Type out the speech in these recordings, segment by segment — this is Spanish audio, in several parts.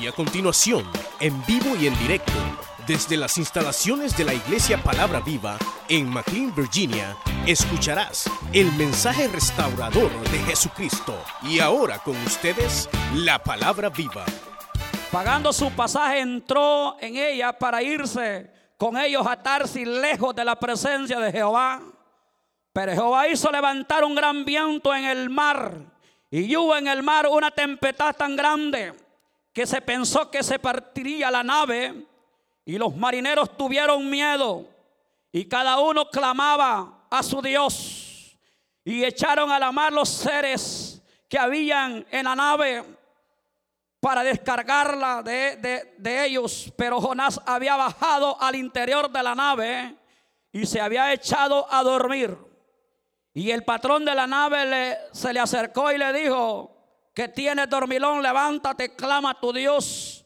Y a continuación, en vivo y en directo, desde las instalaciones de la Iglesia Palabra Viva en McLean, Virginia, escucharás el mensaje restaurador de Jesucristo. Y ahora con ustedes, la Palabra Viva. Pagando su pasaje, entró en ella para irse con ellos a Tarsis lejos de la presencia de Jehová. Pero Jehová hizo levantar un gran viento en el mar y hubo en el mar una tempestad tan grande que se pensó que se partiría la nave y los marineros tuvieron miedo y cada uno clamaba a su Dios y echaron a la mar los seres que habían en la nave para descargarla de, de, ellos. Pero Jonás había bajado al interior de la nave y se había echado a dormir. Y el patrón de la nave le, se le acercó y le dijo, que tiene dormilón, levántate, clama a tu Dios.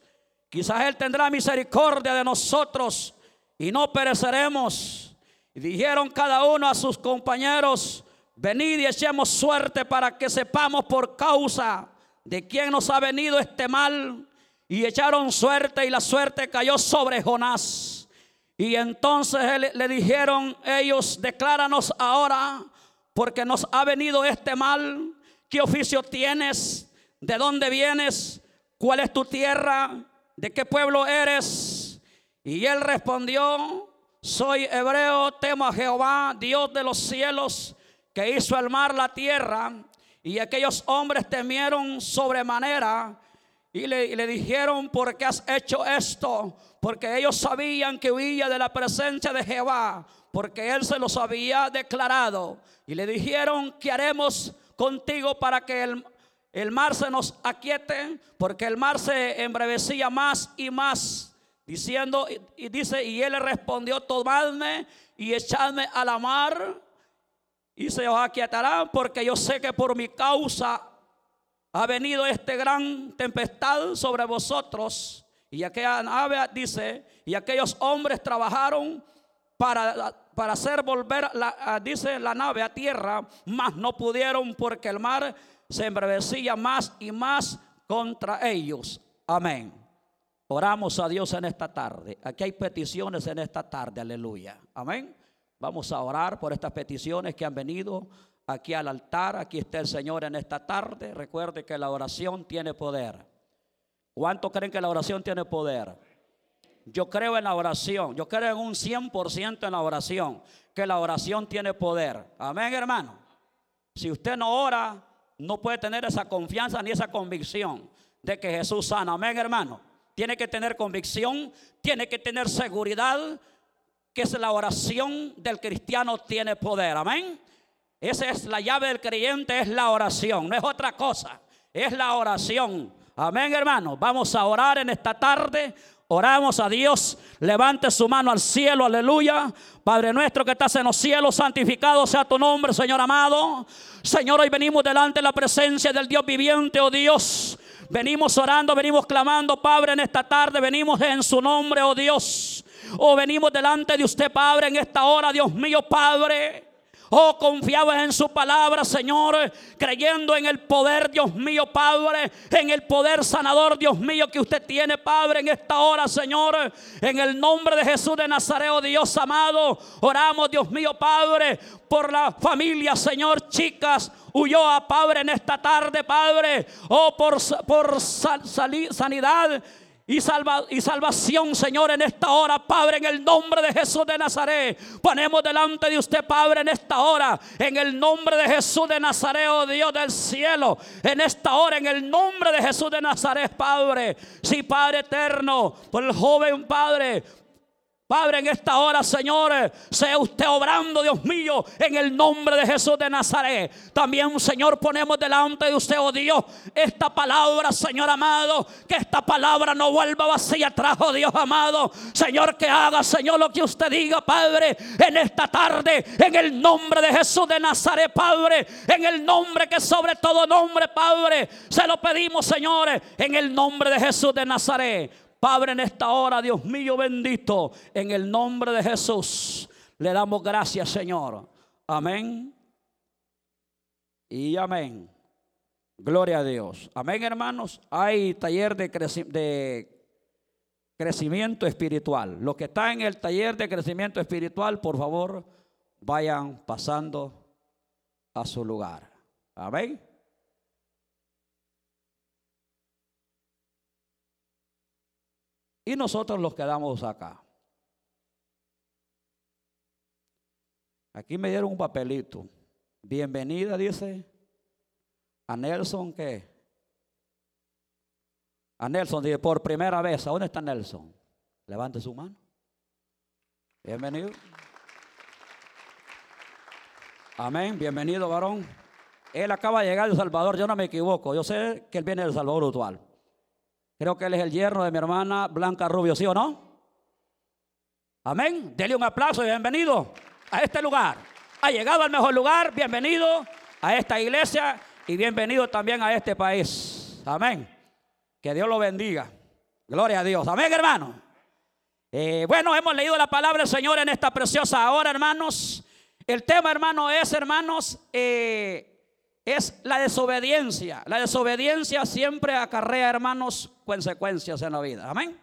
Quizás Él tendrá misericordia de nosotros y no pereceremos. Y dijeron cada uno a sus compañeros, venid y echemos suerte para que sepamos por causa de quién nos ha venido este mal. Y echaron suerte y la suerte cayó sobre Jonás. Y entonces le dijeron ellos, decláranos ahora, porque nos ha venido este mal. ¿Qué oficio tienes? ¿De dónde vienes? ¿Cuál es tu tierra? ¿De qué pueblo eres? Y él respondió, soy hebreo, temo a Jehová, Dios de los cielos, que hizo el mar, la tierra. Y aquellos hombres temieron sobremanera y le, dijeron, ¿por qué has hecho esto? Porque ellos sabían que huía de la presencia de Jehová, porque él se los había declarado. Y le dijeron, ¿qué haremos contigo para que el, el mar se nos aquiete, porque el mar se embrevecía más y más, diciendo, y, dice, y él le respondió, tomadme y echadme a la mar, y se os aquietarán, porque yo sé que por mi causa ha venido este gran tempestad sobre vosotros. Y aquella nave dice, y aquellos hombres trabajaron para para hacer volver, la, dice la nave a tierra, mas no pudieron porque el mar se embrevecía más y más contra ellos. Amén. Oramos a Dios en esta tarde. Aquí hay peticiones en esta tarde, aleluya. Amén. Vamos a orar por estas peticiones que han venido aquí al altar. Aquí está el Señor en esta tarde. Recuerde que la oración tiene poder. ¿Cuántos creen que la oración tiene poder? Yo creo en la oración. Yo creo en un 100% en la oración. Que la oración tiene poder. Amén, hermano. Si usted no ora, no puede tener esa confianza ni esa convicción de que Jesús sana. Amén, hermano. Tiene que tener convicción, tiene que tener seguridad que es la oración del cristiano tiene poder. Amén. Esa es la llave del creyente, es la oración, no es otra cosa, es la oración. Amén, hermano. Vamos a orar en esta tarde. Oramos a Dios. Levante su mano al cielo. Aleluya. Padre nuestro que estás en los cielos, santificado sea tu nombre, Señor amado. Señor, hoy venimos delante de la presencia del Dios viviente, oh Dios. Venimos orando, venimos clamando, Padre, en esta tarde. Venimos en su nombre, oh Dios. Oh, venimos delante de usted, Padre, en esta hora, Dios mío, Padre. Oh, confiaba en su palabra, Señor, creyendo en el poder, Dios mío, Padre, en el poder sanador, Dios mío, que usted tiene, Padre, en esta hora, Señor. En el nombre de Jesús de Nazaret, oh Dios amado, oramos, Dios mío, Padre, por la familia, Señor, chicas, huyó a Padre en esta tarde, Padre, oh, por, por sanidad y, salva, y salvación, Señor, en esta hora, Padre, en el nombre de Jesús de Nazaret. Ponemos delante de usted, Padre, en esta hora, en el nombre de Jesús de Nazaret, oh Dios del cielo, en esta hora, en el nombre de Jesús de Nazaret, Padre. Sí, Padre eterno, por el joven Padre, Padre, en esta hora, Señor, sea usted obrando, Dios mío, en el nombre de Jesús de Nazaret. También, Señor, ponemos delante de usted, oh Dios, esta palabra, Señor amado, que esta palabra no vuelva vacía atrás, oh Dios amado. Señor, que haga, Señor, lo que usted diga, Padre, en esta tarde, en el nombre de Jesús de Nazaret, Padre, en el nombre que sobre todo nombre, Padre, se lo pedimos, señores, en el nombre de Jesús de Nazaret. Padre, en esta hora, Dios mío bendito, en el nombre de Jesús, le damos gracias, Señor. Amén. Y amén. Gloria a Dios. Amén, hermanos. Hay taller de, de crecimiento espiritual. Los que están en el taller de crecimiento espiritual, por favor, vayan pasando a su lugar. Amén. Y nosotros los quedamos acá. Aquí me dieron un papelito. Bienvenida, dice a Nelson que a Nelson dice por primera vez, ¿a dónde está Nelson? Levante su mano. Bienvenido. Amén, bienvenido varón. Él acaba de llegar de El Salvador, yo no me equivoco, yo sé que él viene del Salvador actual. Creo que él es el yerno de mi hermana Blanca Rubio, ¿sí o no? Amén. Dele un aplauso y bienvenido a este lugar. Ha llegado al mejor lugar, bienvenido a esta iglesia y bienvenido también a este país. Amén. Que Dios lo bendiga. Gloria a Dios. Amén, hermano. Eh, bueno, hemos leído la palabra del Señor en esta preciosa hora, hermanos. El tema, hermano, es, hermanos, eh, es la desobediencia. La desobediencia siempre acarrea, hermanos, consecuencias en la vida. Amén.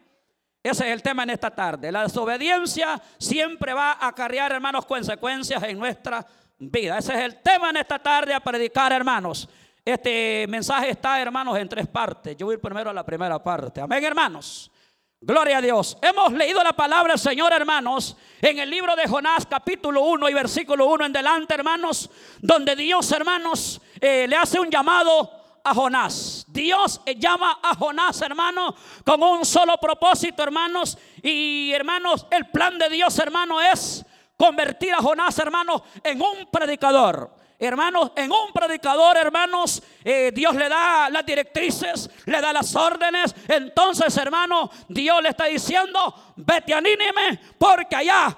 Ese es el tema en esta tarde. La desobediencia siempre va a acarrear, hermanos, consecuencias en nuestra vida. Ese es el tema en esta tarde a predicar, hermanos. Este mensaje está, hermanos, en tres partes. Yo voy primero a la primera parte. Amén, hermanos. Gloria a Dios. Hemos leído la palabra del Señor, hermanos, en el libro de Jonás, capítulo 1 y versículo 1 en delante, hermanos, donde Dios, hermanos, eh, le hace un llamado a Jonás. Dios llama a Jonás, hermanos, con un solo propósito, hermanos. Y, hermanos, el plan de Dios, hermano, es convertir a Jonás, hermanos, en un predicador. Hermanos, en un predicador, hermanos, eh, Dios le da las directrices, le da las órdenes. Entonces, hermano, Dios le está diciendo, vete a Nínime, porque allá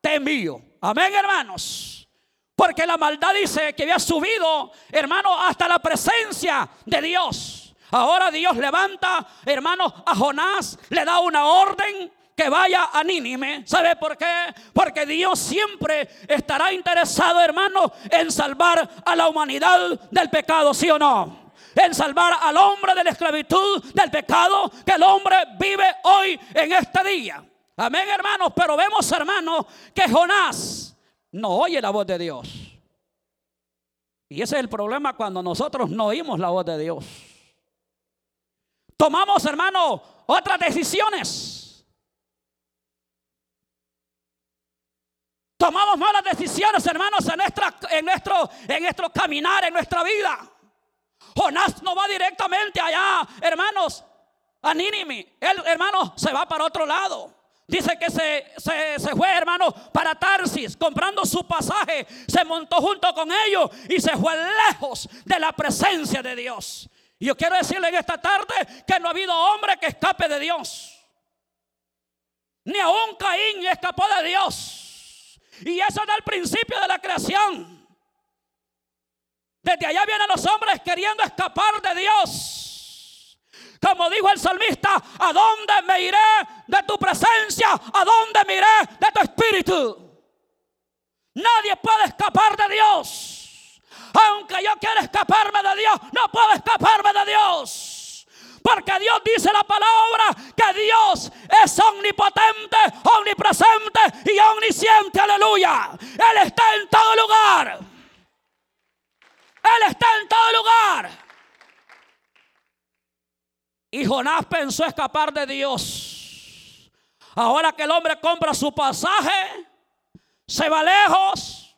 te envío. Amén, hermanos. Porque la maldad dice que había subido, hermano, hasta la presencia de Dios. Ahora Dios levanta, hermanos, a Jonás, le da una orden que vaya a Nínime. ¿Sabe por qué? Porque Dios siempre estará interesado, hermano, en salvar a la humanidad del pecado, ¿sí o no? En salvar al hombre de la esclavitud del pecado que el hombre vive hoy en este día. Amén, hermanos. Pero vemos, hermanos, que Jonás no oye la voz de Dios. Y ese es el problema cuando nosotros no oímos la voz de Dios. Tomamos, hermano, otras decisiones. Tomamos malas decisiones, hermanos, en, nuestra, en, nuestro, en nuestro caminar, en nuestra vida. Jonás no va directamente allá, hermanos, a Nínime. Él, hermano, se va para otro lado. Dice que se, se, fue, hermano, para Tarsis, comprando su pasaje. Se montó junto con ellos y se fue lejos de la presencia de Dios. Y yo quiero decirle en esta tarde que no ha habido hombre que escape de Dios. Ni aún Caín escapó de Dios. Y eso es el principio de la creación. Desde allá vienen los hombres queriendo escapar de Dios. Como dijo el salmista, ¿a dónde me iré de tu presencia? ¿A dónde me iré de tu espíritu? Nadie puede escapar de Dios. Aunque yo quiera escaparme de Dios, no puedo escaparme de Dios. Porque Dios dice la palabra que Dios es omnipotente, omnipresente y omnisciente. Aleluya. Él está en todo lugar. Él está en todo lugar. Y Jonás pensó escapar de Dios. Ahora que el hombre compra su pasaje, se va lejos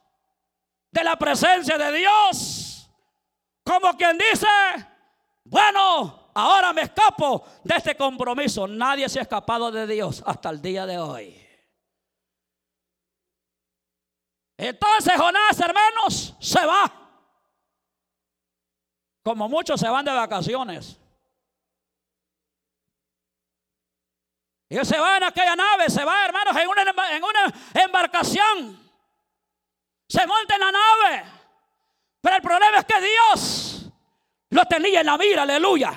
de la presencia de Dios. Como quien dice, bueno, ahora me escapo de este compromiso. Nadie se ha escapado de Dios hasta el día de hoy. Entonces Jonás, hermanos, se va. Como muchos se van de vacaciones. Y se va en aquella nave, se va, hermanos, en una, en una embarcación. Se monta en la nave. Pero el problema es que Dios lo tenía en la mira, aleluya.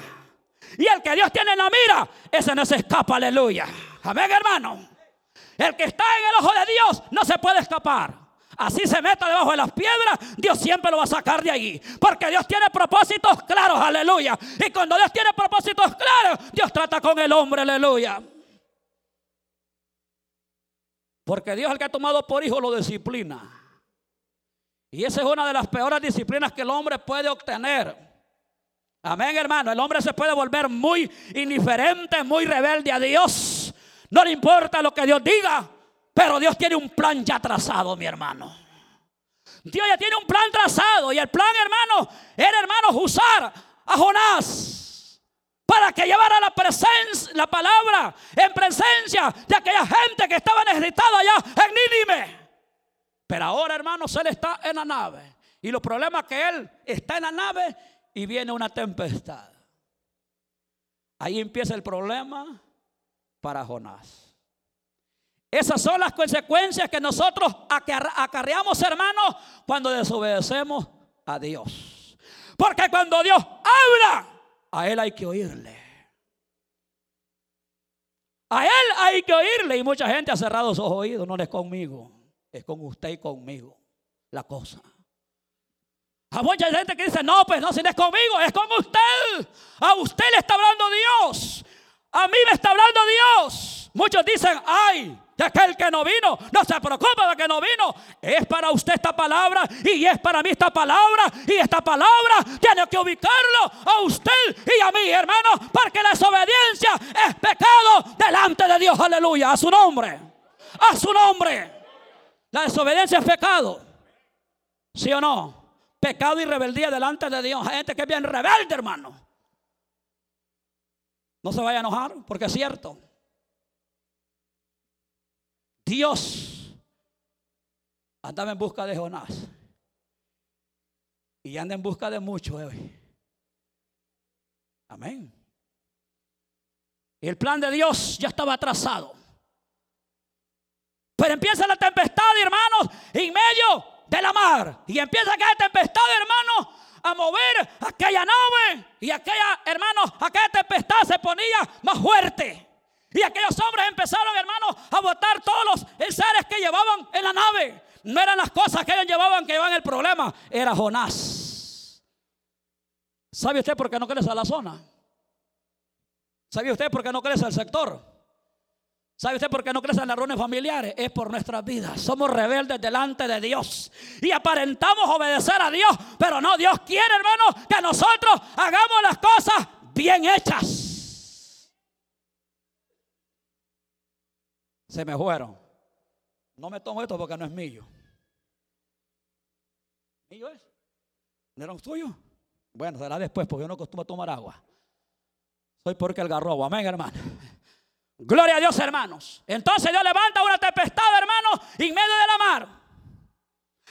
Y el que Dios tiene en la mira, ese no se escapa, aleluya. Amén, hermano. El que está en el ojo de Dios no se puede escapar. así se meta debajo de las piedras, Dios siempre lo va a sacar de allí. Porque Dios tiene propósitos claros, aleluya. Y cuando Dios tiene propósitos claros, Dios trata con el hombre, aleluya. Porque Dios el que ha tomado por hijo lo disciplina. Y esa es una de las peores disciplinas que el hombre puede obtener. Amén, hermano. El hombre se puede volver muy indiferente, muy rebelde a Dios. No le importa lo que Dios diga, pero Dios tiene un plan ya trazado, mi hermano. Dios ya tiene un plan trazado. Y el plan, hermano, era, hermano, usar a Jonás para que llevara la la palabra en presencia de aquella gente que estaba necesitada allá en Nínive. Pero ahora, hermanos, él está en la nave. Y los problemas que él está en la nave y viene una tempestad. Ahí empieza el problema para Jonás. Esas son las consecuencias que nosotros acarreamos, hermanos, cuando desobedecemos a Dios. Porque cuando Dios habla, a Él hay que oírle. A Él hay que oírle. Y mucha gente ha cerrado sus oídos. No es conmigo, es con usted y conmigo la cosa. Hay mucha gente que dice, no, pues no, si no es conmigo, es con usted. A usted le está hablando Dios. A mí me está hablando Dios. Muchos dicen, ay, de aquel que no vino. No se preocupe de que no vino. Es para usted esta palabra y es para mí esta palabra. Y esta palabra tiene que ubicarlo a usted y a mí, hermano, porque la desobediencia es pecado delante de Dios. Aleluya. A su nombre. A su nombre. La desobediencia es pecado. ¿Sí o no? Pecado y rebeldía delante de Dios. Gente que es bien rebelde, hermano. No se vaya a enojar porque es cierto. Dios andaba en busca de Jonás. Y anda en busca de muchos hoy. Amén. El plan de Dios ya estaba trazado. Pero empieza la tempestad, hermanos, en medio de la mar. Y empieza aquella tempestad, hermanos, a mover aquella nave. Y aquella, hermanos, aquella tempestad se ponía más fuerte. Y aquellos hombres empezaron, hermanos, a botar todos los seres que llevaban en la nave. No eran las cosas que ellos llevaban que llevaban el problema, era Jonás. ¿Sabe usted por qué no crece a la zona? ¿Sabe usted por qué no crece al sector? ¿Sabe usted por qué no crecen las reuniones familiares? Es por nuestras vidas. Somos rebeldes delante de Dios. Y aparentamos obedecer a Dios. Pero no, Dios quiere, hermano, que nosotros hagamos las cosas bien hechas. Se me fueron. No me tomo esto porque no es mío. ¿Mío es? ¿No era tuyo? Bueno, será después porque yo no acostumbro tomar agua. Soy porque el garrobo. Amén, hermano. Gloria a Dios, hermanos. Entonces Dios levanta una tempestad, hermano, en medio de la mar.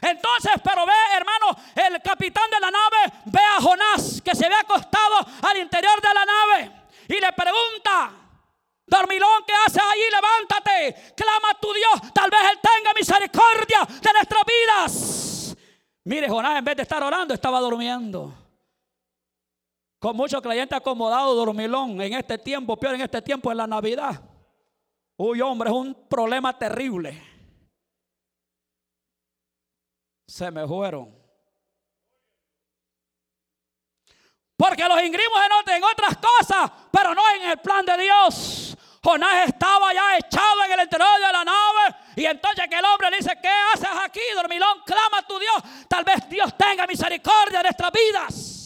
Entonces, pero ve, hermano, el capitán de la nave ve a Jonás que se ve acostado al interior de la nave y le pregunta, Dormilón, ¿qué haces ahí? Levántate, clama a tu Dios. Tal vez Él tenga misericordia de nuestras vidas. Mire, Jonás, en vez de estar orando, estaba durmiendo. Con muchos creyentes acomodados, dormilón, en este tiempo, peor en este tiempo, en la Navidad. Uy, hombre, es un problema terrible. Se me fueron. Porque los ingrimos en, otras cosas, pero no en el plan de Dios. Jonás estaba ya echado en el interior de la nave. Y entonces que el hombre le dice, ¿qué haces aquí, dormilón? Clama a tu Dios. Tal vez Dios tenga misericordia de nuestras vidas.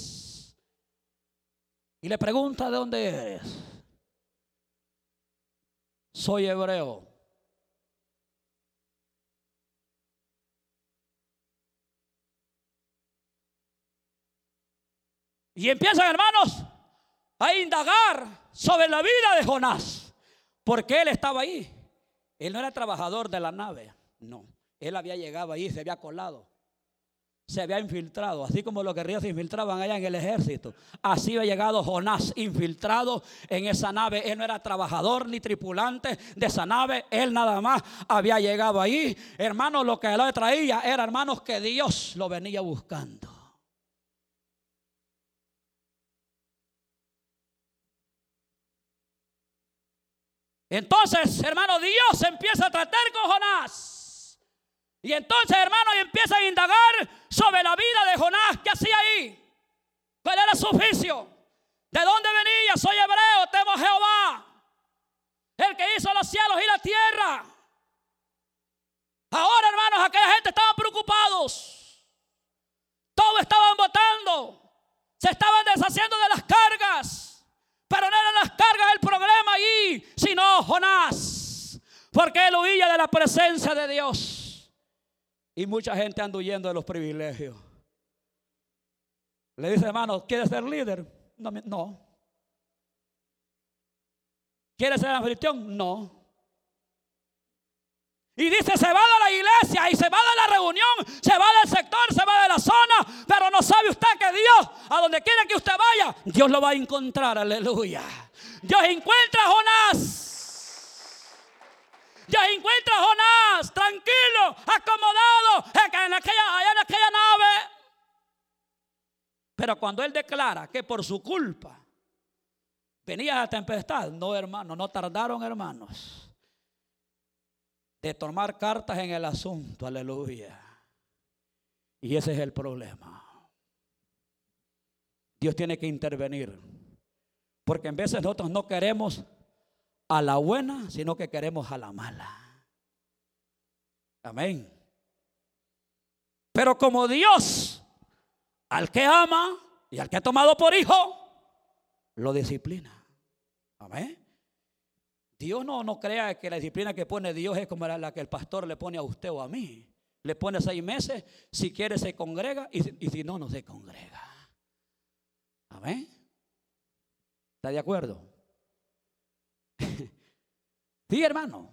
Y le pregunta, ¿de dónde eres? Soy hebreo. Y empiezan, hermanos, a indagar sobre la vida de Jonás. Porque él estaba ahí. Él no era trabajador de la nave. No. Él había llegado ahí, se había colado. Se había infiltrado, así como los guerrilleros se infiltraban allá en el ejército. Así había llegado Jonás, infiltrado en esa nave. Él no era trabajador ni tripulante de esa nave. Él nada más había llegado ahí. Hermanos, lo que él traía era, hermanos, que Dios lo venía buscando. Entonces, hermano, Dios empieza a tratar con Jonás. Y entonces, hermanos, empiezan a indagar sobre la vida de Jonás. ¿Qué hacía ahí? ¿Cuál era su oficio? ¿De dónde venía? Soy hebreo, temo a Jehová. El que hizo los cielos y la tierra. Ahora, hermanos, aquella gente estaba preocupados. Todos estaban votando. Se estaban deshaciendo de las cargas. Pero no eran las cargas el problema allí, sino Jonás. Porque él huía de la presencia de Dios. Y mucha gente anda huyendo de los privilegios. Le dice, hermano, ¿quieres ser líder? No. no. ¿Quieres ser anfitrión? No. Y dice, se va de la iglesia y se va de la reunión, se va del sector, se va de la zona, pero no sabe usted que Dios, a donde quiera que usted vaya, Dios lo va a encontrar, aleluya. Dios encuentra a Jonás. Dios encuentra a Jonás, tranquilo, acomodado, en aquella, allá en aquella nave. Pero cuando él declara que por su culpa venía la tempestad, no hermano, no tardaron hermanos de tomar cartas en el asunto, aleluya. Y ese es el problema. Dios tiene que intervenir. Porque en veces nosotros no queremos a la buena, sino que queremos a la mala. Amén. Pero como Dios, al que ama y al que ha tomado por hijo, lo disciplina. Amén. Dios no, no crea que la disciplina que pone Dios es como la, que el pastor le pone a usted o a mí. Le pone seis meses, si quiere se congrega y, y si no, no se congrega. Amén. ¿Está de acuerdo? Sí, hermano.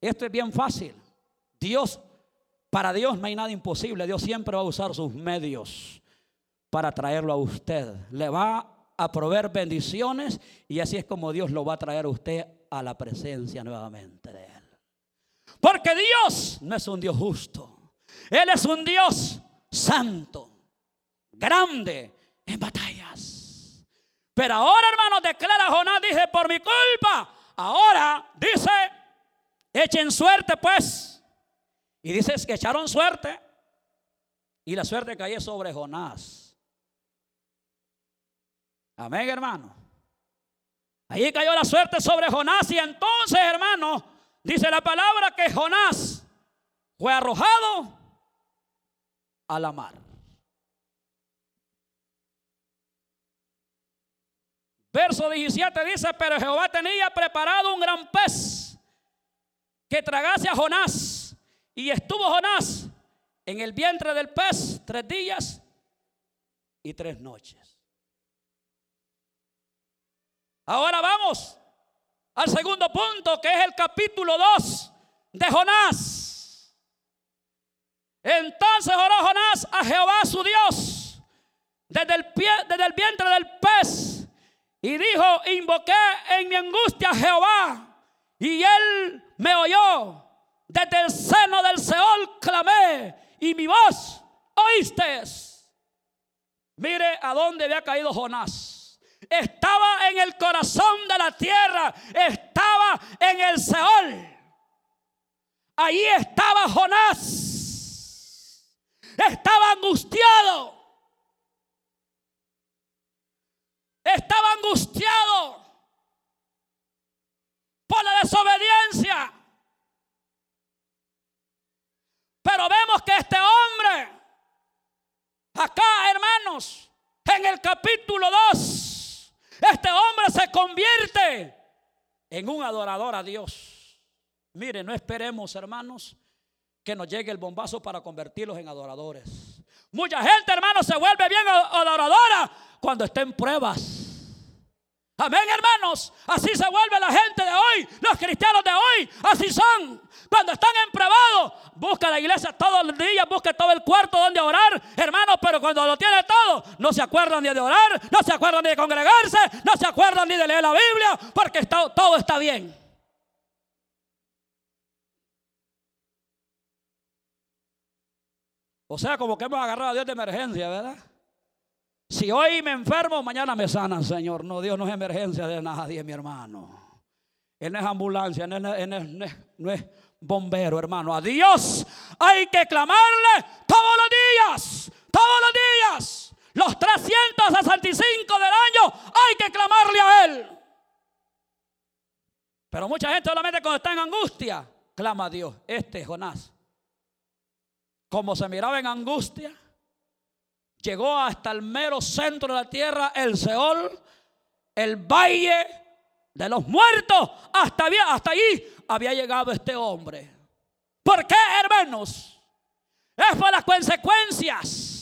Esto es bien fácil. Dios, para Dios no hay nada imposible. Dios siempre va a usar sus medios para traerlo a usted. Le va a proveer bendiciones y así es como Dios lo va a traer a usted a la presencia nuevamente de Él. Porque Dios no es un Dios justo. Él es un Dios santo, grande en batallas. Pero ahora, hermano, declara Jonás, dice, por mi culpa. Ahora, dice, echen suerte pues. Y dice que echaron suerte. Y la suerte cayó sobre Jonás. Amén, hermano. Ahí cayó la suerte sobre Jonás y entonces, hermano, dice la palabra que Jonás fue arrojado a la mar. Verso 17 dice, pero Jehová tenía preparado un gran pez que tragase a Jonás. Y estuvo Jonás en el vientre del pez tres días y tres noches. Ahora vamos al segundo punto, que es el capítulo 2 de Jonás. Entonces oró Jonás a Jehová su Dios desde el, pie, desde el vientre del pez y dijo, invoqué en mi angustia a Jehová y él me oyó. Desde el seno del Seol clamé y mi voz oíste. Mire a dónde había caído Jonás estaba en el corazón de la tierra, estaba en el Seol. Allí estaba Jonás. Estaba angustiado. Estaba angustiado por la desobediencia. Pero vemos que este hombre, acá hermanos, en el capítulo 2, este hombre se convierte en un adorador a Dios. Mire, no esperemos, hermanos, que nos llegue el bombazo para convertirlos en adoradores. Mucha gente, hermanos, se vuelve bien adoradora cuando está en pruebas. Amén, hermanos. Así se vuelve la gente de hoy. Los cristianos de hoy, así son. Cuando están en privado, busca la iglesia todos los días, busca todo el cuarto donde orar, hermanos. Pero cuando lo tiene todo, no se acuerdan ni de orar, no se acuerdan ni de congregarse, no se acuerdan ni de leer la Biblia, porque todo está bien. O sea, como que hemos agarrado a Dios de emergencia, ¿verdad? Si hoy me enfermo, mañana me sanan, Señor. No, Dios no es emergencia de nadie, mi hermano. Él no es ambulancia, no es, bombero, hermano. A Dios hay que clamarle todos los días, todos los días. Los 365 del año hay que clamarle a Él. Pero mucha gente solamente cuando está en angustia, clama a Dios. Este Jonás, como se miraba en angustia, llegó hasta el mero centro de la tierra, el Seol, el valle de los muertos. Hasta, allí había llegado este hombre. ¿Por qué, hermanos? Es por las consecuencias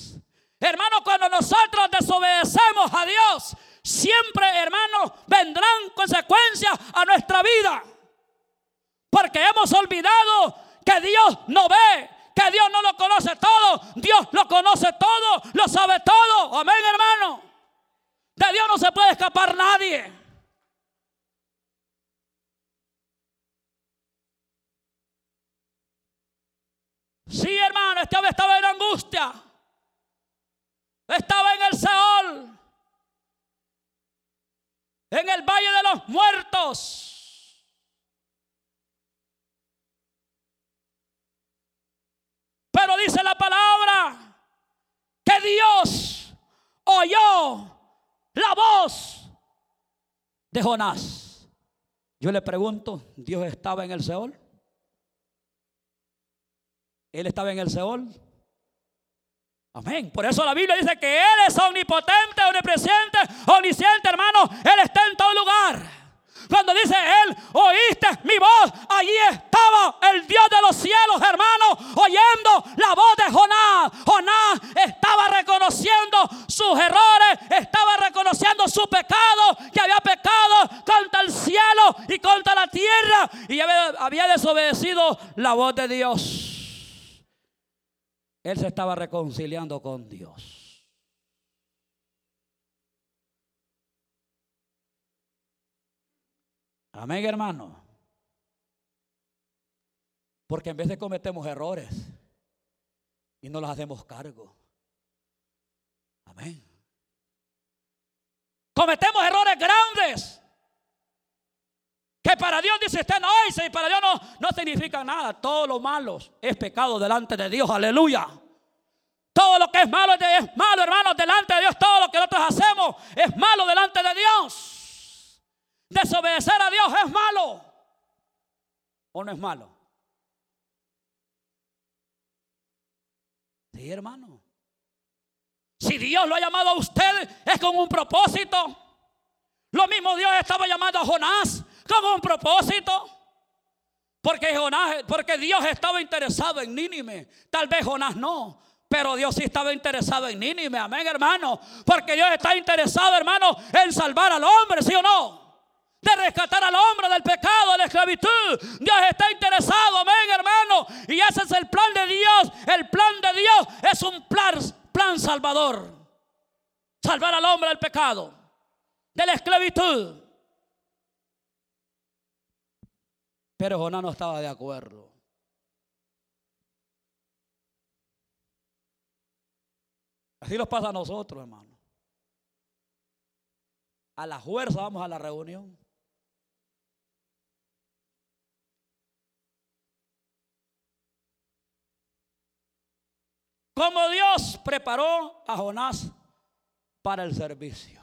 Hermano, cuando nosotros desobedecemos a Dios, siempre, hermano, vendrán consecuencias a nuestra vida. Porque hemos olvidado que Dios no ve, que Dios no lo conoce todo. Dios lo conoce todo, lo sabe todo. Amén, hermano. De Dios no se puede escapar nadie. Sí, hermano, este hombre estaba en angustia. Estaba en el Seol, en el valle de los muertos. Pero dice la palabra que Dios oyó la voz de Jonás. Yo le pregunto, ¿Dios estaba en el Seol? ¿Él estaba en el Seol? Amén. Por eso la Biblia dice que Él es omnipotente, omnipresente, omnisciente, hermano. Él está en todo lugar. Cuando dice Él, oíste mi voz, allí estaba el Dios de los cielos, hermano, oyendo la voz de Jonás. Jonás estaba reconociendo sus errores, estaba reconociendo su pecado, que había pecado contra el cielo y contra la tierra y había desobedecido la voz de Dios. Él se estaba reconciliando con Dios. Amén, hermano. Porque en de cometemos errores y no los hacemos cargo. Amén. Cometemos errores grandes. Que para Dios dice usted no, y para Dios no, no significa nada. Todo lo malo es pecado delante de Dios. Aleluya. Todo lo que es malo es malo, hermanos, delante de Dios. Todo lo que nosotros hacemos es malo delante de Dios. Desobedecer a Dios es malo. ¿O no es malo? Sí, hermano. Si Dios lo ha llamado a usted, es con un propósito. Lo mismo Dios estaba llamando a Jonás con un propósito. Porque, Jonás, porque Dios estaba interesado en Nínive. Tal vez Jonás no. Pero Dios sí estaba interesado en Nínive. Amén, hermano. Porque Dios está interesado, hermano, en salvar al hombre, ¿sí o no? De rescatar al hombre del pecado, de la esclavitud. Dios está interesado, amén, hermano. Y ese es el plan de Dios. El plan de Dios es un plan, plan salvador. Salvar al hombre del pecado, de la esclavitud. Pero Jonás no estaba de acuerdo. Así nos pasa a nosotros, hermano. A la fuerza vamos a la reunión. Como Dios preparó a Jonás para el servicio.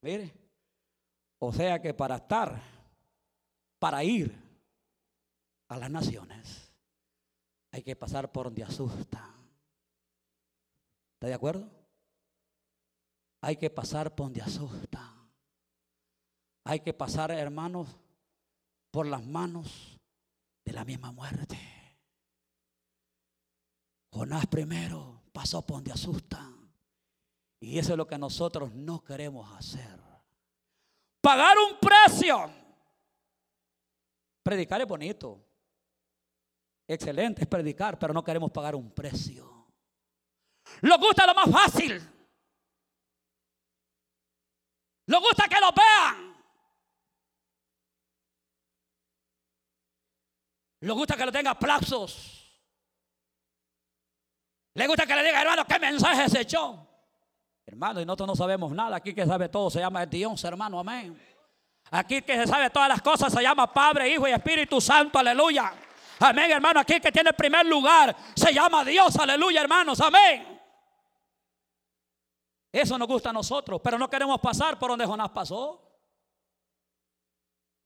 Mire, o sea que para estar para ir a las naciones hay que pasar por donde asusta. ¿Está de acuerdo? Hay que pasar por donde asusta. Hay que pasar, hermanos, por las manos de la misma muerte. Jonás primero pasó por donde asusta. Y eso es lo que nosotros no queremos hacer. Pagar un precio Predicar es bonito. Excelente es predicar, pero no queremos pagar un precio. Nos gusta lo más fácil. Nos gusta que lo vean. Nos gusta que lo tenga aplausos. Le gusta que le diga, hermano, ¿qué mensaje se echó? Hermano, y nosotros no sabemos nada. Aquí que sabe todo se llama Dios, hermano, amén. Aquí que se sabe todas las cosas se llama Padre, Hijo y Espíritu Santo, aleluya. Amén, hermano. Aquí que tiene el primer lugar se llama Dios, aleluya, hermanos. Amén. Eso nos gusta a nosotros, pero no queremos pasar por donde Jonás pasó.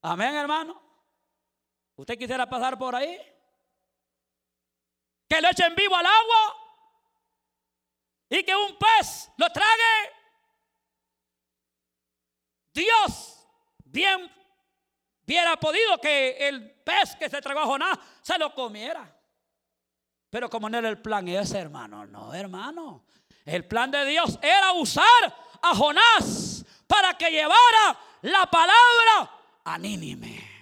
Amén, hermano. ¿Usted quisiera pasar por ahí? Que lo echen vivo al agua y que un pez lo trague. Dios bien hubiera podido que el pez que se tragó a Jonás se lo comiera. Pero como no era el plan ese, hermano, no, hermano. El plan de Dios era usar a Jonás para que llevara la palabra a Nínime.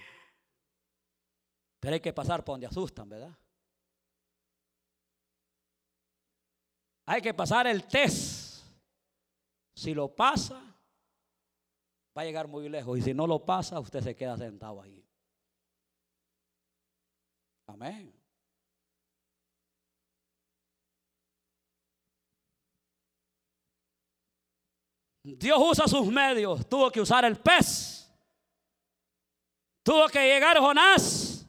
Pero hay que pasar por donde asustan, ¿verdad? Hay que pasar el test. Si lo pasa, va a llegar muy lejos. Y si no lo pasa, usted se queda sentado ahí. Amén. Dios usa sus medios. Tuvo que usar el pez. Tuvo que llegar Jonás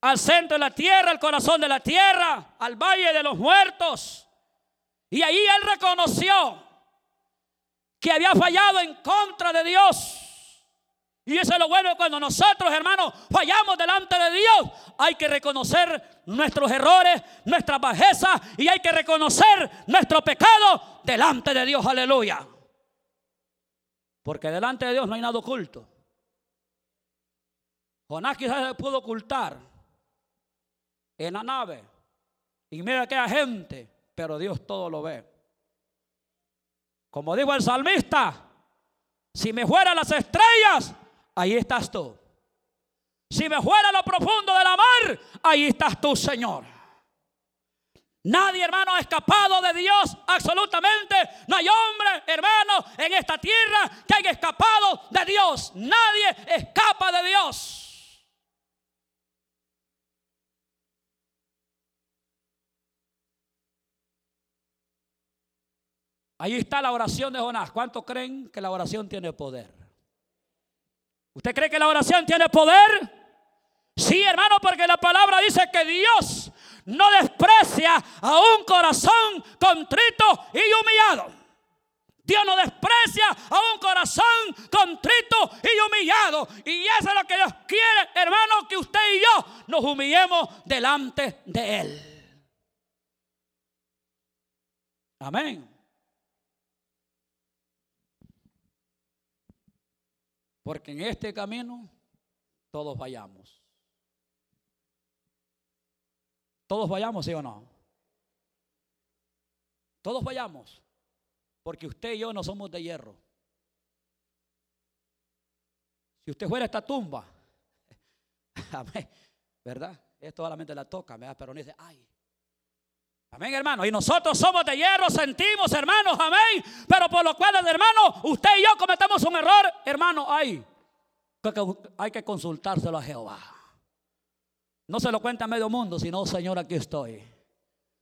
al centro de la tierra, al corazón de la tierra, al valle de los muertos. Y ahí él reconoció que había fallado en contra de Dios. Y eso es lo bueno cuando nosotros, hermanos, fallamos delante de Dios. Hay que reconocer nuestros errores, nuestras bajezas y hay que reconocer nuestro pecado delante de Dios. Aleluya. Porque delante de Dios no hay nada oculto. Jonás quizás se pudo ocultar en la nave. Y mira aquella gente, pero Dios todo lo ve. Como dijo el salmista, si me fueran las estrellas, ahí estás tú. Si me fuera lo profundo de la mar, ahí estás tú, Señor. Nadie, hermano, ha escapado de Dios absolutamente. No hay hombre, hermano, en esta tierra que haya escapado de Dios. Nadie escapa de Dios. Ahí está la oración de Jonás. ¿Cuántos creen que la oración tiene poder? ¿Usted cree que la oración tiene poder? Sí, hermano, porque la palabra dice que Dios no desprecia a un corazón contrito y humillado. Dios no desprecia a un corazón contrito y humillado. Y eso es lo que Dios quiere, hermano, que usted y yo nos humillemos delante de Él. Amén. Porque en este camino todos vayamos. Todos vayamos, ¿sí o no? Todos vayamos. Porque usted y yo no somos de hierro. Si usted fuera a esta tumba, ¿verdad? Esto solamente la toca, ¿verdad? pero no dice, ay. Amén, hermano. Y nosotros somos de hierro, sentimos, hermanos, amén. Pero por lo cual, hermano, usted y yo cometemos un error, hermano, ay. Hay que consultárselo a Jehová. No se lo cuenta a medio mundo, sino, Señor, aquí estoy.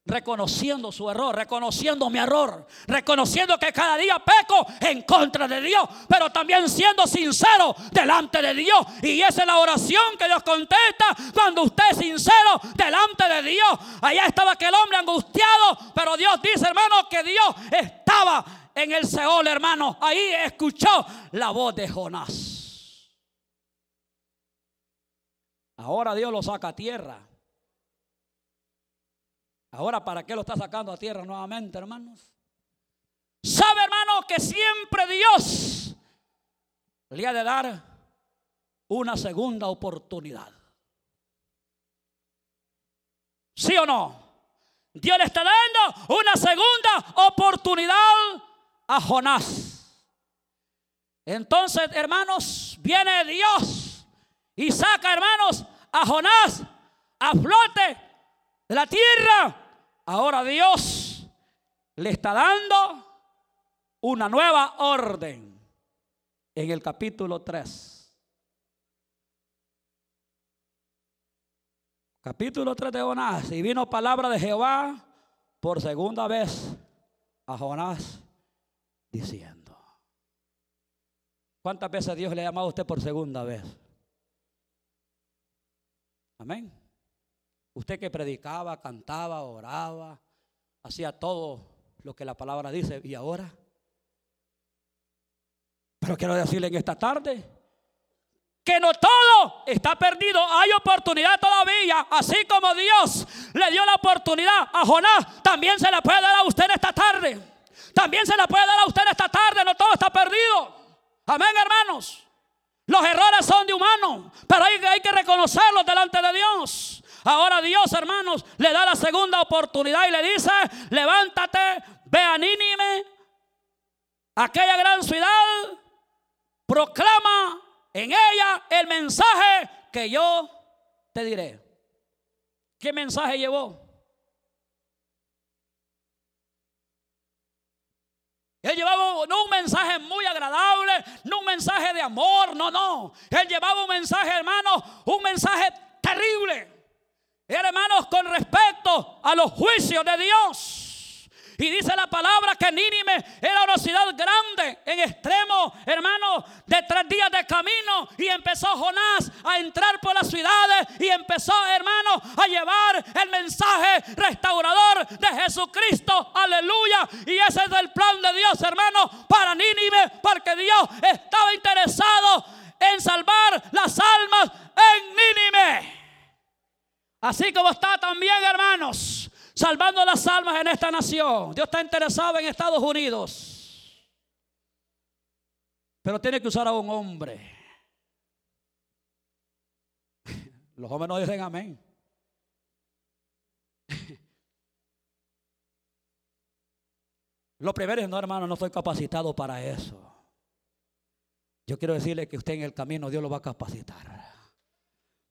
Reconociendo su error, reconociendo mi error, reconociendo que cada día peco en contra de Dios, pero también siendo sincero delante de Dios. Y esa es la oración que Dios contesta cuando usted es sincero delante de Dios. Allá estaba aquel hombre angustiado, pero Dios dice, hermano, que Dios estaba en el Seol, hermano. Ahí escuchó la voz de Jonás. Ahora Dios lo saca a tierra. Ahora, ¿para qué lo está sacando a tierra nuevamente, hermanos? ¿Sabe, hermano, que siempre Dios le ha de dar una segunda oportunidad? ¿Sí o no? Dios le está dando una segunda oportunidad a Jonás. Entonces, hermanos, viene Dios y saca, hermanos, a Jonás a flote de la tierra. Ahora Dios le está dando una nueva orden en el capítulo 3. Capítulo 3 de Jonás. Y vino palabra de Jehová por segunda vez a Jonás diciendo. ¿Cuántas veces Dios le ha llamado a usted por segunda vez? Amén. Usted que predicaba, cantaba, oraba, hacía todo lo que la palabra dice. ¿Y ahora? Pero quiero decirle en esta tarde que no todo está perdido. Hay oportunidad todavía. Así como Dios le dio la oportunidad a Jonás, también se la puede dar a usted esta tarde. También se la puede dar a usted esta tarde. No todo está perdido. Amén, hermanos. Los errores son de humanos, pero hay, hay que reconocerlos delante de Dios. Ahora Dios, hermanos, le da la segunda oportunidad y le dice, levántate, ve a Nínime, aquella gran ciudad, proclama en ella el mensaje que yo te diré. ¿Qué mensaje llevó? Él llevaba no un mensaje muy agradable, no un mensaje de amor, no, no. Él llevaba un mensaje, hermano, un mensaje terrible. Hermanos, con respecto a los juicios de Dios. Y dice la palabra que Nínime era una ciudad grande, en extremo, hermano, de tres días de camino. Y empezó Jonás a entrar por las ciudades y empezó, hermano, a llevar el mensaje restaurador de Jesucristo. Aleluya. Y ese es el plan de Dios, hermano, para Nínime, porque Dios estaba interesado en salvar las almas en Nínime. Así como está también, hermanos, salvando las almas en esta nación. Dios está interesado en Estados Unidos. Pero tiene que usar a un hombre. Los hombres no dicen amén. Lo primero es, no hermano, no estoy capacitado para eso. Yo quiero decirle que usted en el camino Dios lo va a capacitar.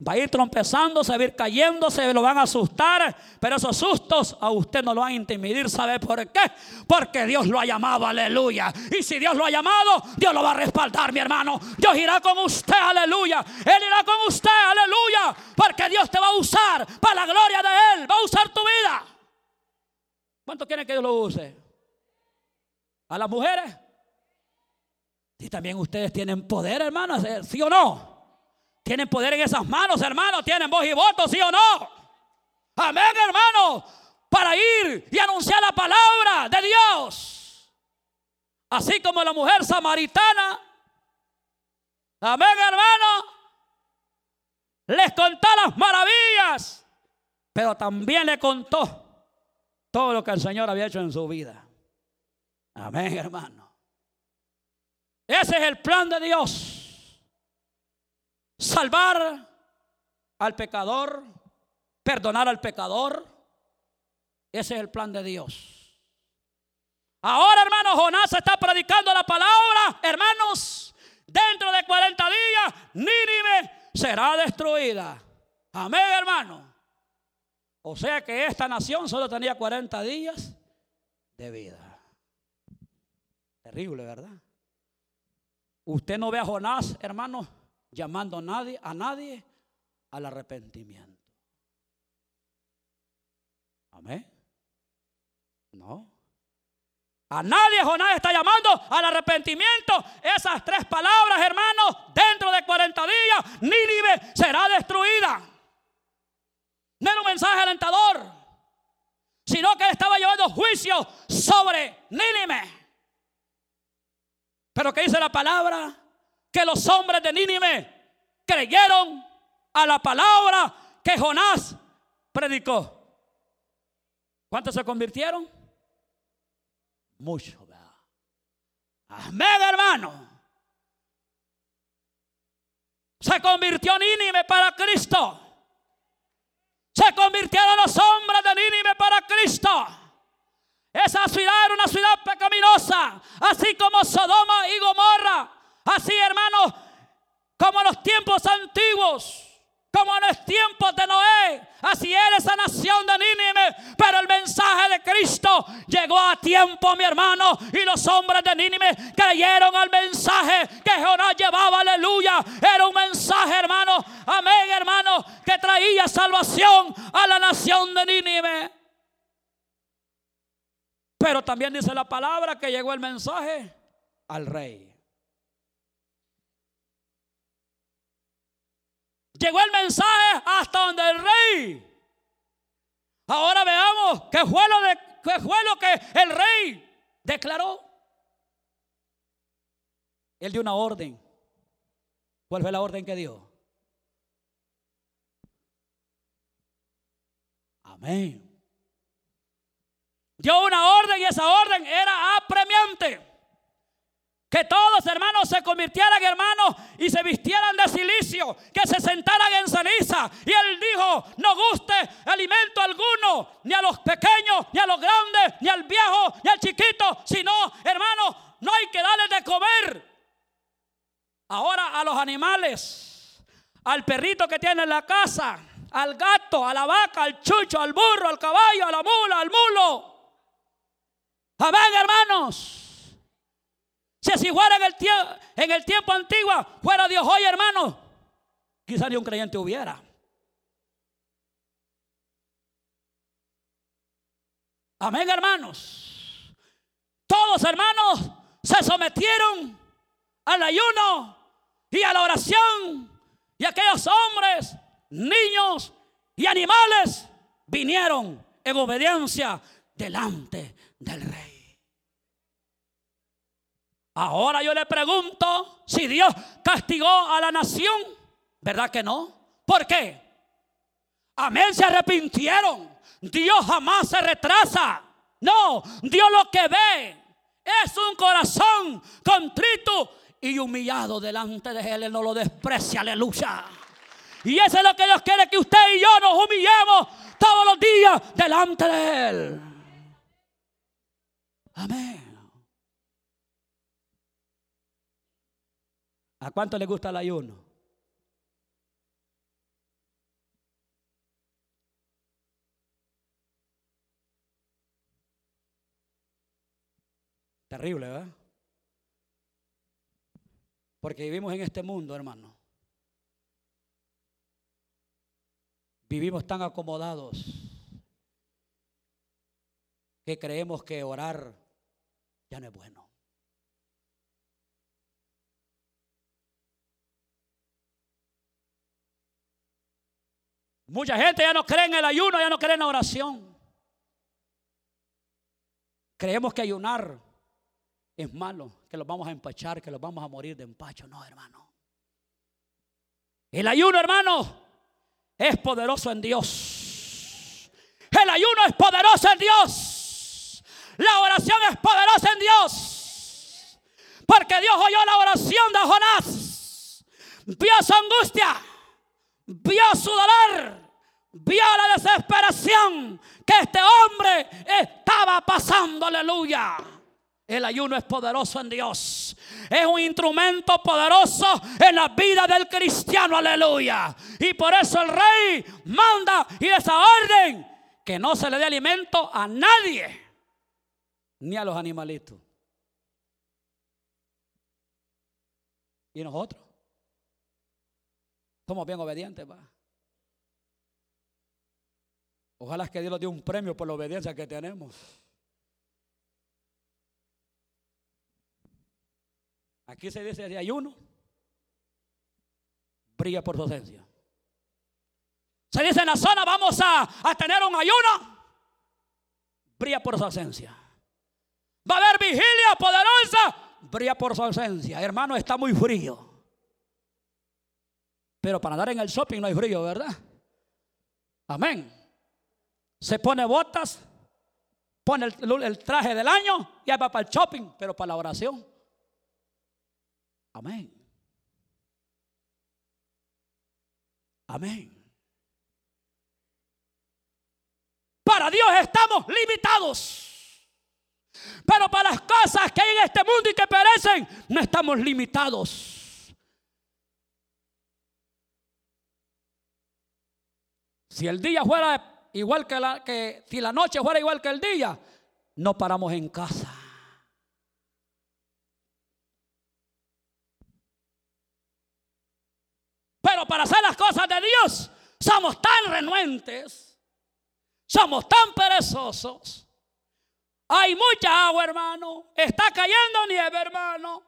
Va a ir trompezándose, va a ir cayéndose, lo van a asustar, pero esos sustos a usted no lo van a intimidar. ¿Sabe por qué? Porque Dios lo ha llamado, aleluya. Y si Dios lo ha llamado, Dios lo va a respaldar, mi hermano. Dios irá con usted, aleluya. Él irá con usted, aleluya. Porque Dios te va a usar para la gloria de Él. Va a usar tu vida. ¿Cuánto quieren que Dios lo use? ¿A las mujeres? Y también ustedes tienen poder, hermanos, ¿sí o no? Tienen poder en esas manos, hermano. Tienen voz y voto, sí o no. Amén, hermano. Para ir y anunciar la palabra de Dios. Así como la mujer samaritana. Amén, hermano. Les contó las maravillas. Pero también le contó todo lo que el Señor había hecho en su vida. Amén, hermano. Ese es el plan de Dios salvar al pecador, perdonar al pecador. Ese es el plan de Dios. Ahora, hermano, Jonás está predicando la palabra. Hermanos, dentro de 40 días, Nínive será destruida. Amén, hermano. O sea que esta nación solo tenía 40 días de vida. Terrible, ¿verdad? Usted no ve a Jonás, hermano, llamando a nadie, a nadie al arrepentimiento. Amén. No. A nadie Jonás está llamando al arrepentimiento. Esas tres palabras, hermanos, dentro de 40 días, Nínive será destruida. No era un mensaje alentador, sino que estaba llevando juicio sobre Nínive. Pero ¿qué dice la palabra? Que los hombres de Nínive creyeron a la palabra que Jonás predicó. ¿Cuántos se convirtieron? Muchos, Amén, hermano. Se convirtió Nínive para Cristo. Se convirtieron los hombres de Nínive para Cristo. Esa ciudad era una ciudad pecaminosa, así como Sodoma y Gomorra. Así, hermanos, como en los tiempos antiguos, como en los tiempos de Noé. Así era esa nación de Nínive. Pero el mensaje de Cristo llegó a tiempo, mi hermano. Y los hombres de Nínive creyeron al mensaje que Jonás llevaba. Aleluya. Era un mensaje, hermano. Amén, hermano. Que traía salvación a la nación de Nínive. Pero también dice la palabra que llegó el mensaje al rey. Llegó el mensaje hasta donde el rey. Ahora veamos qué fue lo, que el rey declaró. Él dio una orden. ¿Cuál fue la orden que dio? Amén. Dio una orden y esa orden era. Que todos hermanos se convirtieran hermanos y se vistieran de silicio, que se sentaran en ceniza. Y él dijo, no guste alimento alguno, ni a los pequeños, ni a los grandes, ni al viejo, ni al chiquito, sino, hermanos, no hay que darles de comer. Ahora a los animales, al perrito que tiene en la casa, al gato, a la vaca, al chucho, al burro, al caballo, a la mula, al mulo. Amén, hermanos. Si así fuera en el, en el tiempo antiguo, fuera Dios hoy, hermanos, quizás ni un creyente hubiera. Amén, hermanos. Todos, hermanos, se sometieron al ayuno y a la oración. Y aquellos hombres, niños y animales vinieron en obediencia delante del rey. Ahora yo le pregunto si Dios castigó a la nación. ¿Verdad que no? ¿Por qué? Amén, se arrepintieron. Dios jamás se retrasa. No, Dios lo que ve es un corazón contrito y humillado delante de Él. Él no lo desprecia, aleluya. Y eso es lo que Dios quiere que usted y yo nos humillemos todos los días delante de Él. Amén. ¿A cuánto le gusta el ayuno? Terrible, ¿verdad? Porque vivimos en este mundo, hermano. Vivimos tan acomodados que creemos que orar ya no es bueno. Mucha gente ya no cree en el ayuno, ya no cree en la oración. Creemos que ayunar es malo, que los vamos a empachar, que los vamos a morir de empacho. No, hermano. El ayuno, hermano, es poderoso en Dios. El ayuno es poderoso en Dios. La oración es poderosa en Dios. Porque Dios oyó la oración de Jonás. Vio su angustia. Vio su dolor. Vio la desesperación que este hombre estaba pasando. Aleluya. El ayuno es poderoso en Dios. Es un instrumento poderoso en la vida del cristiano. Aleluya. Y por eso el rey manda y esa orden que no se le dé alimento a nadie, ni a los animalitos. ¿Y nosotros? Somos bien obedientes, va. Ojalá que Dios nos dé un premio por la obediencia que tenemos. Aquí se dice de ayuno, brilla por su ausencia. Se dice en la zona, vamos a, a tener un ayuno, brilla por su ausencia. Va a haber vigilia poderosa, brilla por su ausencia. Hermano, está muy frío. Pero para andar en el shopping no hay frío, ¿verdad? Amén. Se pone botas, pone el, traje del año y va para el shopping, pero para la oración. Amén. Amén. Para Dios estamos limitados. Pero para las cosas que hay en este mundo y que perecen, no estamos limitados. Si el día fuera igual que la que si la noche fuera igual que el día, no paramos en casa. Pero para hacer las cosas de Dios somos tan renuentes, somos tan perezosos. Hay mucha agua, hermano. Está cayendo nieve, hermano.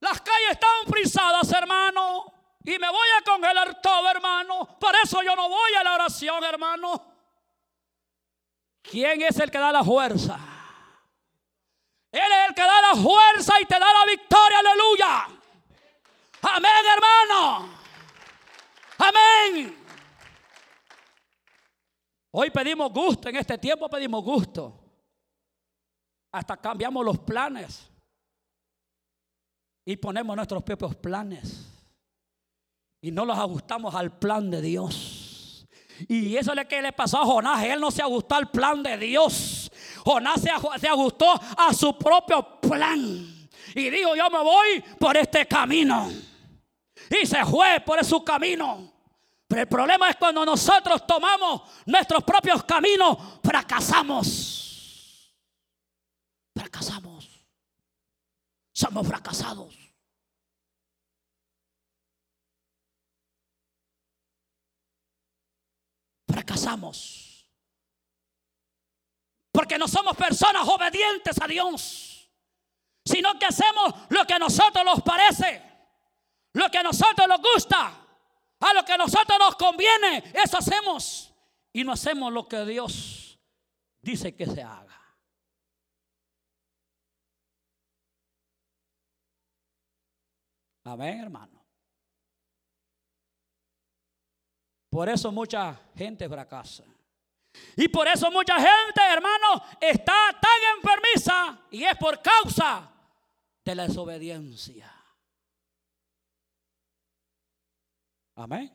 Las calles están frisadas, hermano. Y me voy a congelar todo, hermano. Por eso yo no voy a la oración, hermano. ¿Quién es el que da la fuerza? Él es el que da la fuerza y te da la victoria, aleluya. Amén, hermano. Amén. Hoy pedimos gusto, en este tiempo pedimos gusto. Hasta cambiamos los planes y ponemos nuestros propios planes y no los ajustamos al plan de Dios. Y eso es lo que le pasó a Jonás. Él no se ajustó al plan de Dios. Jonás se, ajustó a su propio plan. Y dijo, yo me voy por este camino. Y se fue por su camino. Pero el problema es cuando nosotros tomamos nuestros propios caminos, fracasamos. Fracasamos. Somos fracasados. Fracasamos. Porque no somos personas obedientes a Dios, sino que hacemos lo que a nosotros nos parece, lo que a nosotros nos gusta, a lo que a nosotros nos conviene, eso hacemos. Y no hacemos lo que Dios dice que se haga. Amén, hermano. Por eso mucha gente fracasa. Y por eso mucha gente, hermano, está tan enfermiza y es por causa de la desobediencia. Amén.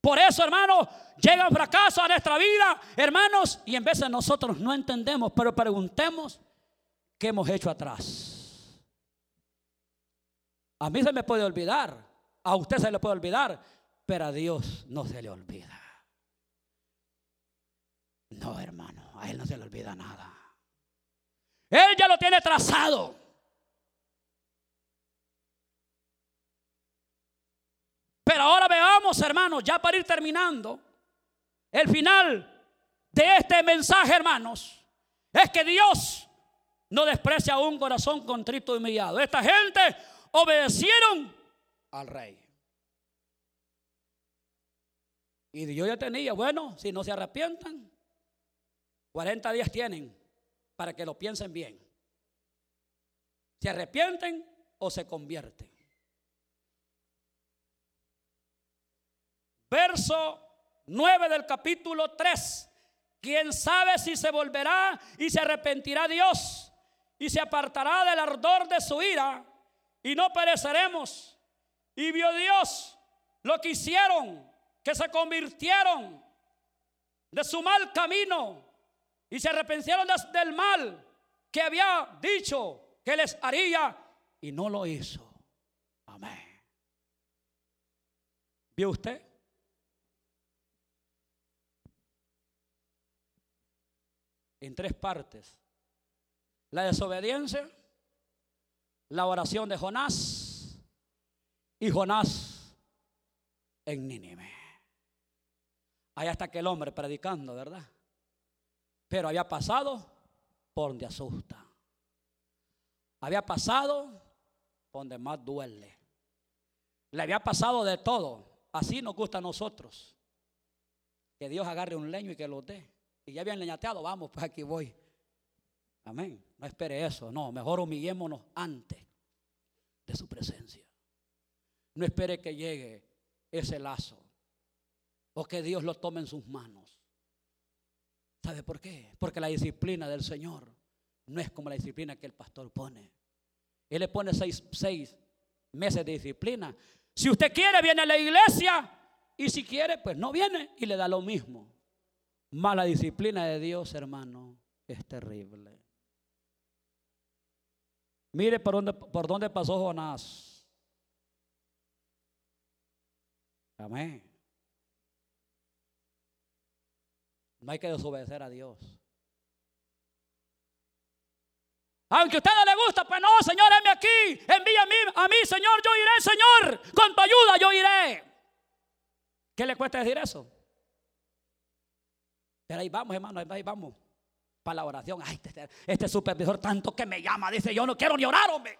Por eso, hermano, llega el fracaso a nuestra vida, hermanos, y en de nosotros no entendemos, pero preguntemos qué hemos hecho atrás. A mí se me puede olvidar, a usted se le puede olvidar, pero a Dios no se le olvida. No, hermano, a Él no se le olvida nada. Él ya lo tiene trazado. Pero ahora veamos, hermanos, ya para ir terminando, el final de este mensaje, hermanos, es que Dios no desprecia a un corazón contrito y humillado. Esta gente obedecieron al rey. Y yo ya tenía, bueno, si no se arrepientan, 40 días tienen para que lo piensen bien. Se arrepienten o se convierten. Verso 9 del capítulo 3. ¿Quién sabe si se volverá y se arrepentirá Dios y se apartará del ardor de su ira y no pereceremos? Y vio Dios lo que hicieron, que se convirtieron de su mal camino y se arrepentieron del mal que había dicho que les haría y no lo hizo. Amén. ¿Vio usted? en tres partes. La desobediencia, la oración de Jonás y Jonás en Nínive. Ahí está aquel hombre predicando, ¿verdad? Pero había pasado por donde asusta. Había pasado por donde más duele. Le había pasado de todo. Así nos gusta a nosotros. Que Dios agarre un leño y que lo dé y ya habían leñateado, vamos, pues aquí voy. Amén. No espere eso, no, mejor humillémonos antes de su presencia. No espere que llegue ese lazo o que Dios lo tome en sus manos. ¿Sabe por qué? Porque la disciplina del Señor no es como la disciplina que el pastor pone. Él le pone seis, meses de disciplina. Si usted quiere, viene a la iglesia. Y si quiere, pues no viene y le da lo mismo. Mala disciplina de Dios, hermano, es terrible. Mire por dónde, por dónde pasó Jonás. Amén. No hay que desobedecer a Dios. Aunque a usted no le gusta, pues no, Señor, heme aquí. Envía a mí, a mí, Señor, yo iré, Señor. Con tu ayuda yo iré. ¿Qué le cuesta decir eso? Pero ahí vamos, hermano, ahí vamos. Para la oración. Ay, este, este, supervisor tanto que me llama. Dice, yo no quiero ni orar, hombre.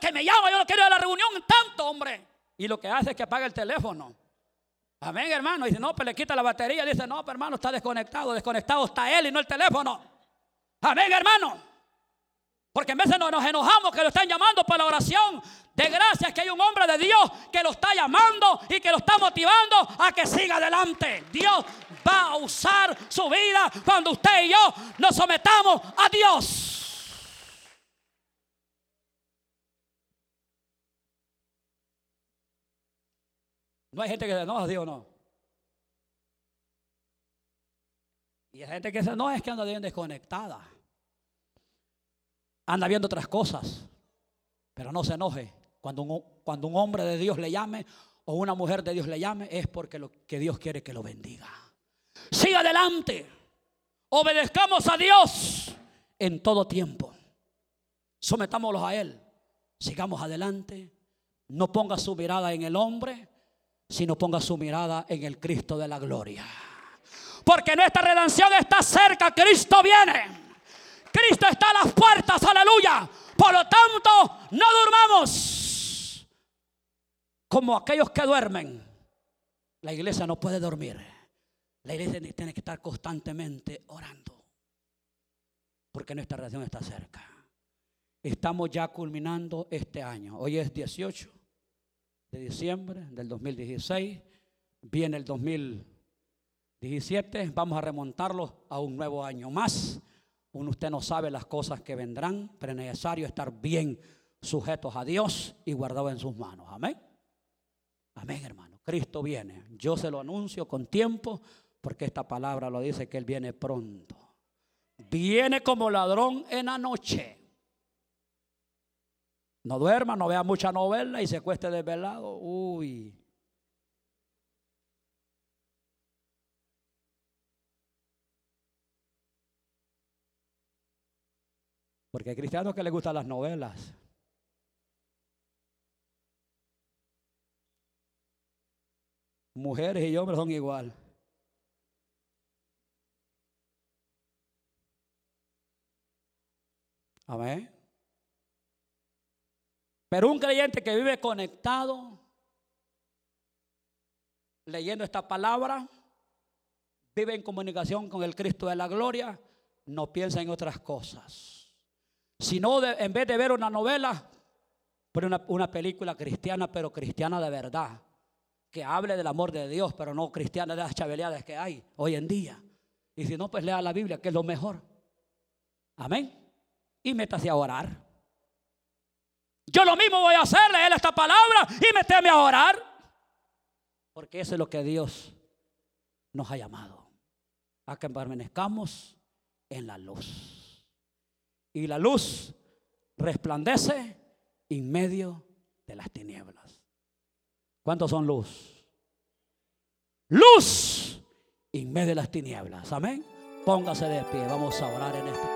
Que me llama, yo no quiero ir a la reunión tanto, hombre. Y lo que hace es que apaga el teléfono. Amén, hermano. Dice, no, pero le quita la batería. Dice, no, pero hermano, está desconectado. Desconectado está él y no el teléfono. Amén, hermano. Porque en veces nos enojamos que lo están llamando para la oración. De gracias que hay un hombre de Dios que lo está llamando y que lo está motivando a que siga adelante. Dios va a usar su vida cuando usted y yo nos sometamos a Dios. No hay gente que se enoja, Dios no. Y hay gente que dice, no, es que anda bien desconectada. Anda viendo otras cosas. Pero no se enoje. Cuando un, cuando un hombre de Dios le llame o una mujer de Dios le llame, es porque lo que Dios quiere que lo bendiga. Siga adelante. Obedezcamos a Dios en todo tiempo. Sometámoslos a Él. Sigamos adelante. No ponga su mirada en el hombre, sino ponga su mirada en el Cristo de la gloria. Porque nuestra redención está cerca, Cristo viene. Cristo está a las puertas, aleluya. Por lo tanto, no durmamos como aquellos que duermen. La iglesia no puede dormir. La iglesia tiene que estar constantemente orando. Porque nuestra redención está cerca. Estamos ya culminando este año. Hoy es 18 de diciembre del 2016. Viene el 2017. Vamos a remontarlo a un nuevo año más. Uno usted no sabe las cosas que vendrán, pero es necesario estar bien sujetos a Dios y guardados en sus manos. Amén. Amén, hermano. Cristo viene. Yo se lo anuncio con tiempo porque esta palabra lo dice que Él viene pronto. Viene como ladrón en la noche. No duerma, no vea mucha novela y se cueste desvelado. Uy. Porque hay cristianos que les gustan las novelas. Mujeres y hombres son igual. Amén. Pero un creyente que vive conectado, leyendo esta palabra, vive en comunicación con el Cristo de la gloria, no piensa en otras cosas. Sino en vez de ver una novela, pone una, una película cristiana, pero cristiana de verdad. Que hable del amor de Dios, pero no cristiana de las chabeleadas que hay hoy en día. Y si no, pues lea la Biblia, que es lo mejor. Amén. Y métase a orar. Yo lo mismo voy a hacer, leer esta palabra y meterme a orar. Porque eso es lo que Dios nos ha llamado. A que permanezcamos en la luz. Y la luz resplandece en medio de las tinieblas. ¿Cuántos son luz? Luz en medio de las tinieblas. Amén. Póngase de pie. Vamos a orar en este.